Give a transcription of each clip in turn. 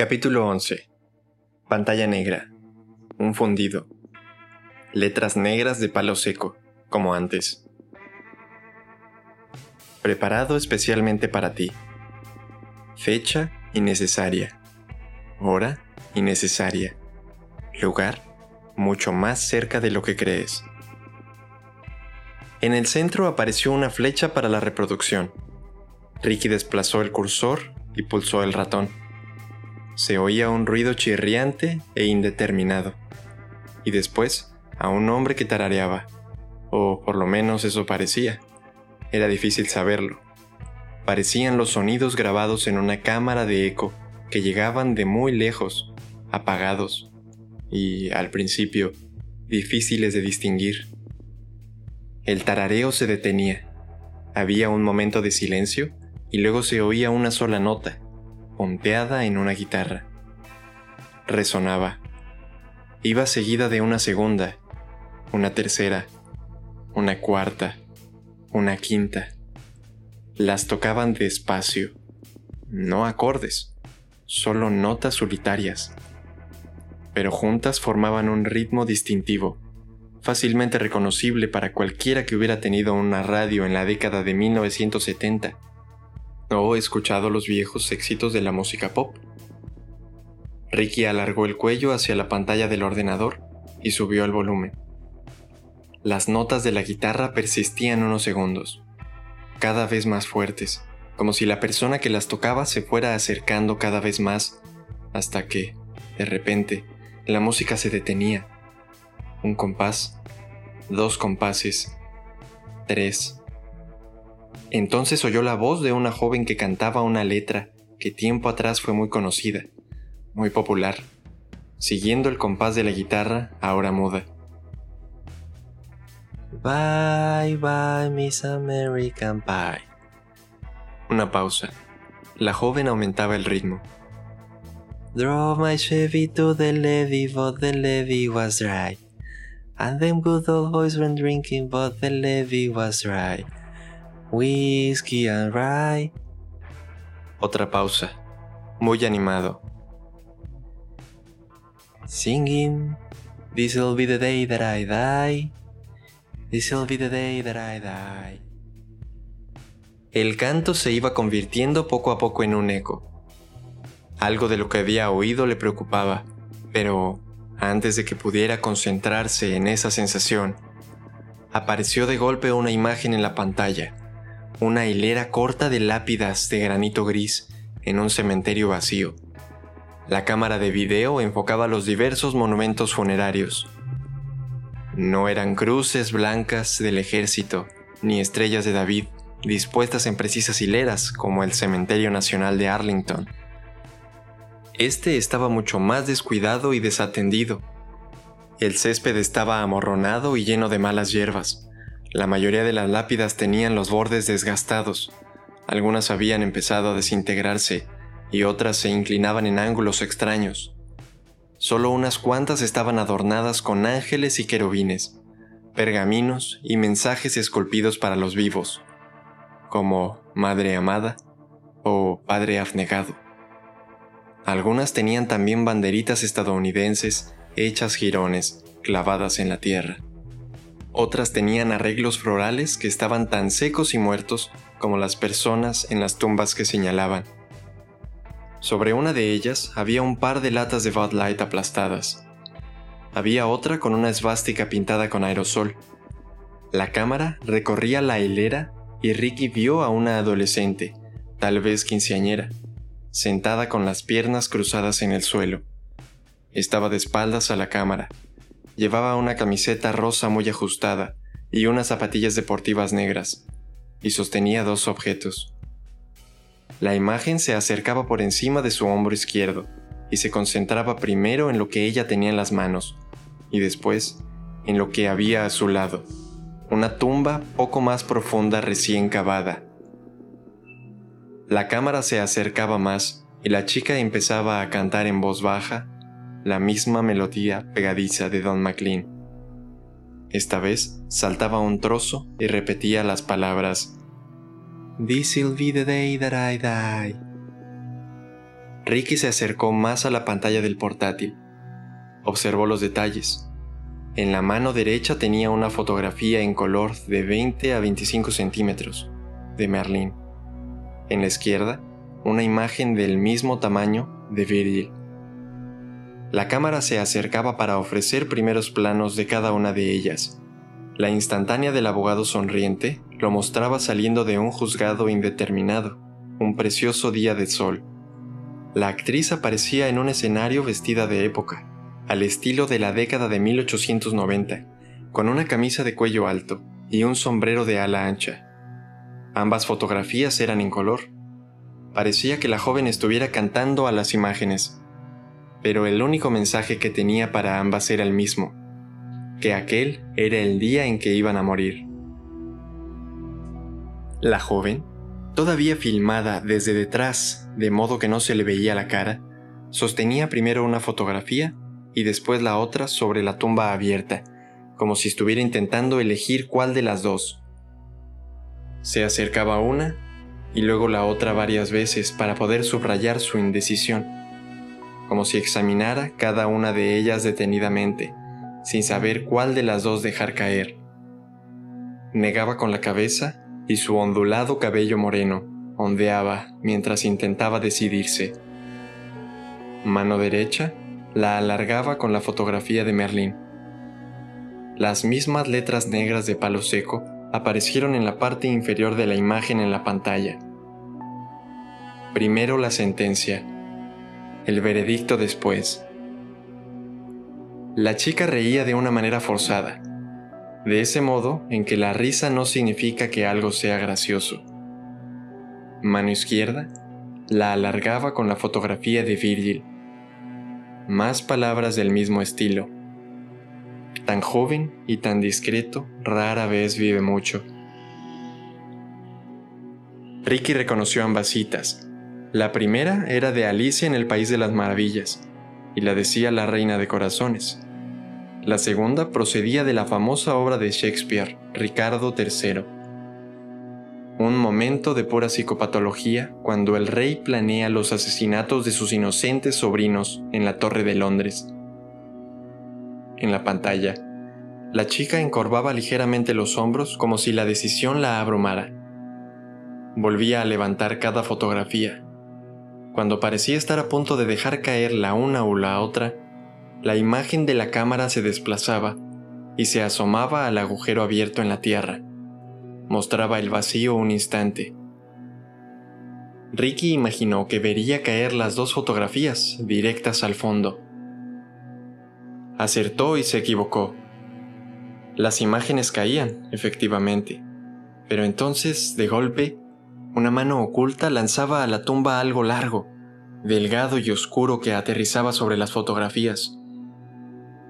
Capítulo 11. Pantalla negra. Un fundido. Letras negras de palo seco, como antes. Preparado especialmente para ti. Fecha innecesaria. Hora innecesaria. Lugar mucho más cerca de lo que crees. En el centro apareció una flecha para la reproducción. Ricky desplazó el cursor y pulsó el ratón se oía un ruido chirriante e indeterminado, y después a un hombre que tarareaba, o por lo menos eso parecía. Era difícil saberlo. Parecían los sonidos grabados en una cámara de eco que llegaban de muy lejos, apagados, y, al principio, difíciles de distinguir. El tarareo se detenía. Había un momento de silencio y luego se oía una sola nota, pompeada en una guitarra. Resonaba. Iba seguida de una segunda, una tercera, una cuarta, una quinta. Las tocaban despacio, no acordes, solo notas solitarias, pero juntas formaban un ritmo distintivo, fácilmente reconocible para cualquiera que hubiera tenido una radio en la década de 1970 o escuchado los viejos éxitos de la música pop. Ricky alargó el cuello hacia la pantalla del ordenador y subió el volumen. Las notas de la guitarra persistían unos segundos, cada vez más fuertes, como si la persona que las tocaba se fuera acercando cada vez más, hasta que, de repente, la música se detenía. Un compás, dos compases, tres, entonces oyó la voz de una joven que cantaba una letra que tiempo atrás fue muy conocida, muy popular, siguiendo el compás de la guitarra, ahora muda. Bye bye Miss American Pie. Una pausa. La joven aumentaba el ritmo. Drove my Chevy to the levee, but the levee was dry. And them good old boys were drinking, but the levee was dry. Whiskey and Rye. Otra pausa. Muy animado. Singing. This'll be the day that I die. This'll be the day that I die. El canto se iba convirtiendo poco a poco en un eco. Algo de lo que había oído le preocupaba, pero antes de que pudiera concentrarse en esa sensación, apareció de golpe una imagen en la pantalla una hilera corta de lápidas de granito gris en un cementerio vacío. La cámara de video enfocaba los diversos monumentos funerarios. No eran cruces blancas del ejército, ni estrellas de David, dispuestas en precisas hileras como el Cementerio Nacional de Arlington. Este estaba mucho más descuidado y desatendido. El césped estaba amorronado y lleno de malas hierbas. La mayoría de las lápidas tenían los bordes desgastados, algunas habían empezado a desintegrarse y otras se inclinaban en ángulos extraños. Solo unas cuantas estaban adornadas con ángeles y querubines, pergaminos y mensajes esculpidos para los vivos, como Madre Amada o Padre Afnegado. Algunas tenían también banderitas estadounidenses hechas jirones clavadas en la tierra. Otras tenían arreglos florales que estaban tan secos y muertos como las personas en las tumbas que señalaban. Sobre una de ellas había un par de latas de Bud Light aplastadas. Había otra con una esvástica pintada con aerosol. La cámara recorría la hilera y Ricky vio a una adolescente, tal vez quinceañera, sentada con las piernas cruzadas en el suelo. Estaba de espaldas a la cámara Llevaba una camiseta rosa muy ajustada y unas zapatillas deportivas negras, y sostenía dos objetos. La imagen se acercaba por encima de su hombro izquierdo y se concentraba primero en lo que ella tenía en las manos y después en lo que había a su lado, una tumba poco más profunda recién cavada. La cámara se acercaba más y la chica empezaba a cantar en voz baja la misma melodía pegadiza de Don McLean. Esta vez saltaba un trozo y repetía las palabras This'll be the day that I die. Ricky se acercó más a la pantalla del portátil. Observó los detalles. En la mano derecha tenía una fotografía en color de 20 a 25 centímetros de Merlin. En la izquierda, una imagen del mismo tamaño de Virgil. La cámara se acercaba para ofrecer primeros planos de cada una de ellas. La instantánea del abogado sonriente lo mostraba saliendo de un juzgado indeterminado, un precioso día de sol. La actriz aparecía en un escenario vestida de época, al estilo de la década de 1890, con una camisa de cuello alto y un sombrero de ala ancha. Ambas fotografías eran en color. Parecía que la joven estuviera cantando a las imágenes, pero el único mensaje que tenía para ambas era el mismo, que aquel era el día en que iban a morir. La joven, todavía filmada desde detrás, de modo que no se le veía la cara, sostenía primero una fotografía y después la otra sobre la tumba abierta, como si estuviera intentando elegir cuál de las dos. Se acercaba una y luego la otra varias veces para poder subrayar su indecisión como si examinara cada una de ellas detenidamente, sin saber cuál de las dos dejar caer. Negaba con la cabeza y su ondulado cabello moreno ondeaba mientras intentaba decidirse. Mano derecha la alargaba con la fotografía de Merlín. Las mismas letras negras de palo seco aparecieron en la parte inferior de la imagen en la pantalla. Primero la sentencia, el veredicto después. La chica reía de una manera forzada, de ese modo en que la risa no significa que algo sea gracioso. Mano izquierda la alargaba con la fotografía de Virgil. Más palabras del mismo estilo. Tan joven y tan discreto rara vez vive mucho. Ricky reconoció ambas citas la primera era de Alicia en el País de las Maravillas, y la decía la Reina de Corazones. La segunda procedía de la famosa obra de Shakespeare, Ricardo III. Un momento de pura psicopatología cuando el rey planea los asesinatos de sus inocentes sobrinos en la Torre de Londres. En la pantalla, la chica encorvaba ligeramente los hombros como si la decisión la abrumara. Volvía a levantar cada fotografía, cuando parecía estar a punto de dejar caer la una o la otra, la imagen de la cámara se desplazaba y se asomaba al agujero abierto en la tierra. Mostraba el vacío un instante. Ricky imaginó que vería caer las dos fotografías directas al fondo. Acertó y se equivocó. Las imágenes caían, efectivamente, pero entonces, de golpe, una mano oculta lanzaba a la tumba algo largo, delgado y oscuro que aterrizaba sobre las fotografías.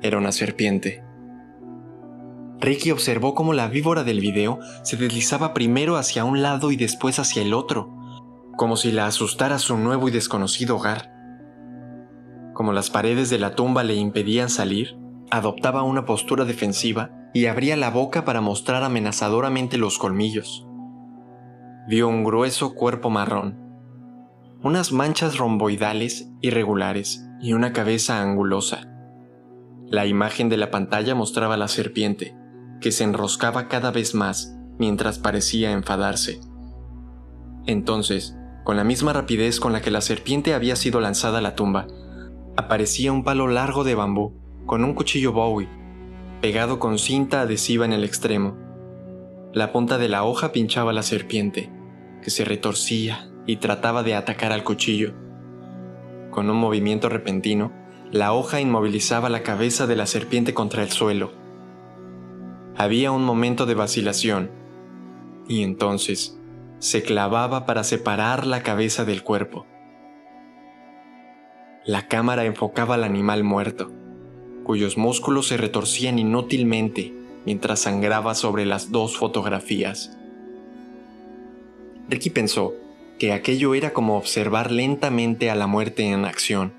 Era una serpiente. Ricky observó cómo la víbora del video se deslizaba primero hacia un lado y después hacia el otro, como si la asustara su nuevo y desconocido hogar. Como las paredes de la tumba le impedían salir, adoptaba una postura defensiva y abría la boca para mostrar amenazadoramente los colmillos vio un grueso cuerpo marrón, unas manchas romboidales irregulares y una cabeza angulosa. La imagen de la pantalla mostraba a la serpiente, que se enroscaba cada vez más mientras parecía enfadarse. Entonces, con la misma rapidez con la que la serpiente había sido lanzada a la tumba, aparecía un palo largo de bambú con un cuchillo Bowie, pegado con cinta adhesiva en el extremo. La punta de la hoja pinchaba la serpiente, que se retorcía y trataba de atacar al cuchillo. Con un movimiento repentino, la hoja inmovilizaba la cabeza de la serpiente contra el suelo. Había un momento de vacilación, y entonces se clavaba para separar la cabeza del cuerpo. La cámara enfocaba al animal muerto, cuyos músculos se retorcían inútilmente mientras sangraba sobre las dos fotografías. Ricky pensó que aquello era como observar lentamente a la muerte en acción,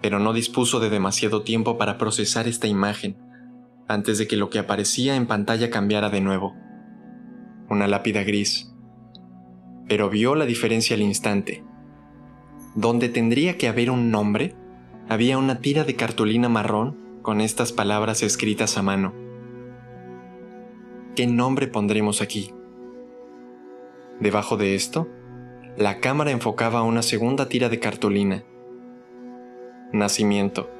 pero no dispuso de demasiado tiempo para procesar esta imagen antes de que lo que aparecía en pantalla cambiara de nuevo. Una lápida gris. Pero vio la diferencia al instante. donde tendría que haber un nombre, había una tira de cartulina marrón con estas palabras escritas a mano. ¿Qué nombre pondremos aquí? Debajo de esto, la cámara enfocaba una segunda tira de cartulina. Nacimiento.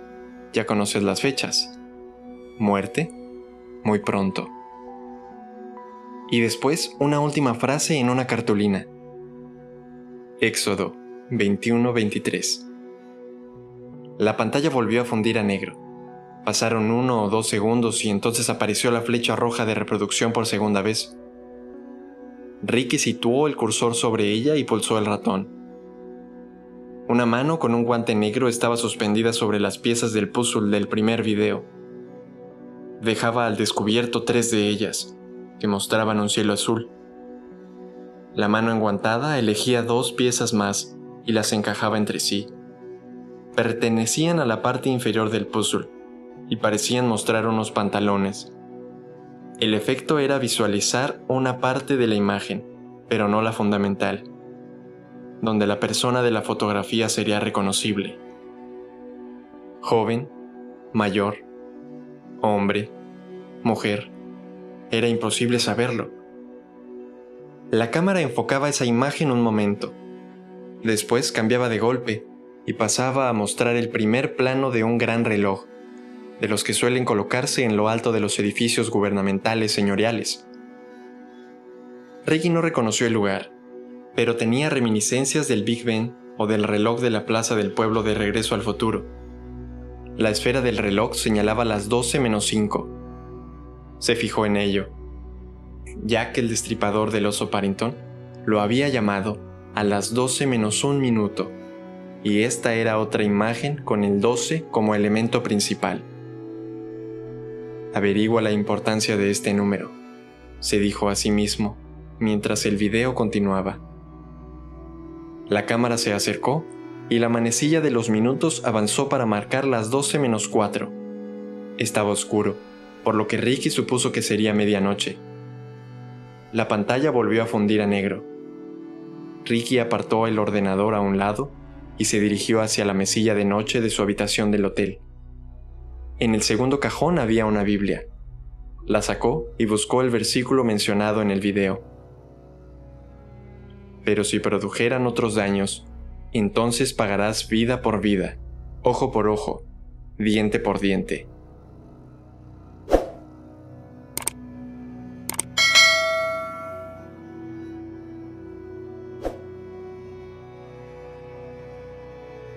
Ya conoces las fechas. Muerte. Muy pronto. Y después una última frase en una cartulina. Éxodo 21-23. La pantalla volvió a fundir a negro. Pasaron uno o dos segundos y entonces apareció la flecha roja de reproducción por segunda vez. Ricky situó el cursor sobre ella y pulsó el ratón. Una mano con un guante negro estaba suspendida sobre las piezas del puzzle del primer video. Dejaba al descubierto tres de ellas, que mostraban un cielo azul. La mano enguantada elegía dos piezas más y las encajaba entre sí. Pertenecían a la parte inferior del puzzle y parecían mostrar unos pantalones, el efecto era visualizar una parte de la imagen, pero no la fundamental, donde la persona de la fotografía sería reconocible. Joven, mayor, hombre, mujer, era imposible saberlo. La cámara enfocaba esa imagen un momento, después cambiaba de golpe y pasaba a mostrar el primer plano de un gran reloj de los que suelen colocarse en lo alto de los edificios gubernamentales señoriales. Reggie no reconoció el lugar, pero tenía reminiscencias del Big Ben o del reloj de la Plaza del Pueblo de Regreso al Futuro. La esfera del reloj señalaba las 12 menos 5. Se fijó en ello. Ya que el destripador del oso Parrington lo había llamado a las 12 menos un minuto, y esta era otra imagen con el 12 como elemento principal. Averigua la importancia de este número, se dijo a sí mismo mientras el video continuaba. La cámara se acercó y la manecilla de los minutos avanzó para marcar las 12 menos 4. Estaba oscuro, por lo que Ricky supuso que sería medianoche. La pantalla volvió a fundir a negro. Ricky apartó el ordenador a un lado y se dirigió hacia la mesilla de noche de su habitación del hotel. En el segundo cajón había una Biblia. La sacó y buscó el versículo mencionado en el video. Pero si produjeran otros daños, entonces pagarás vida por vida, ojo por ojo, diente por diente.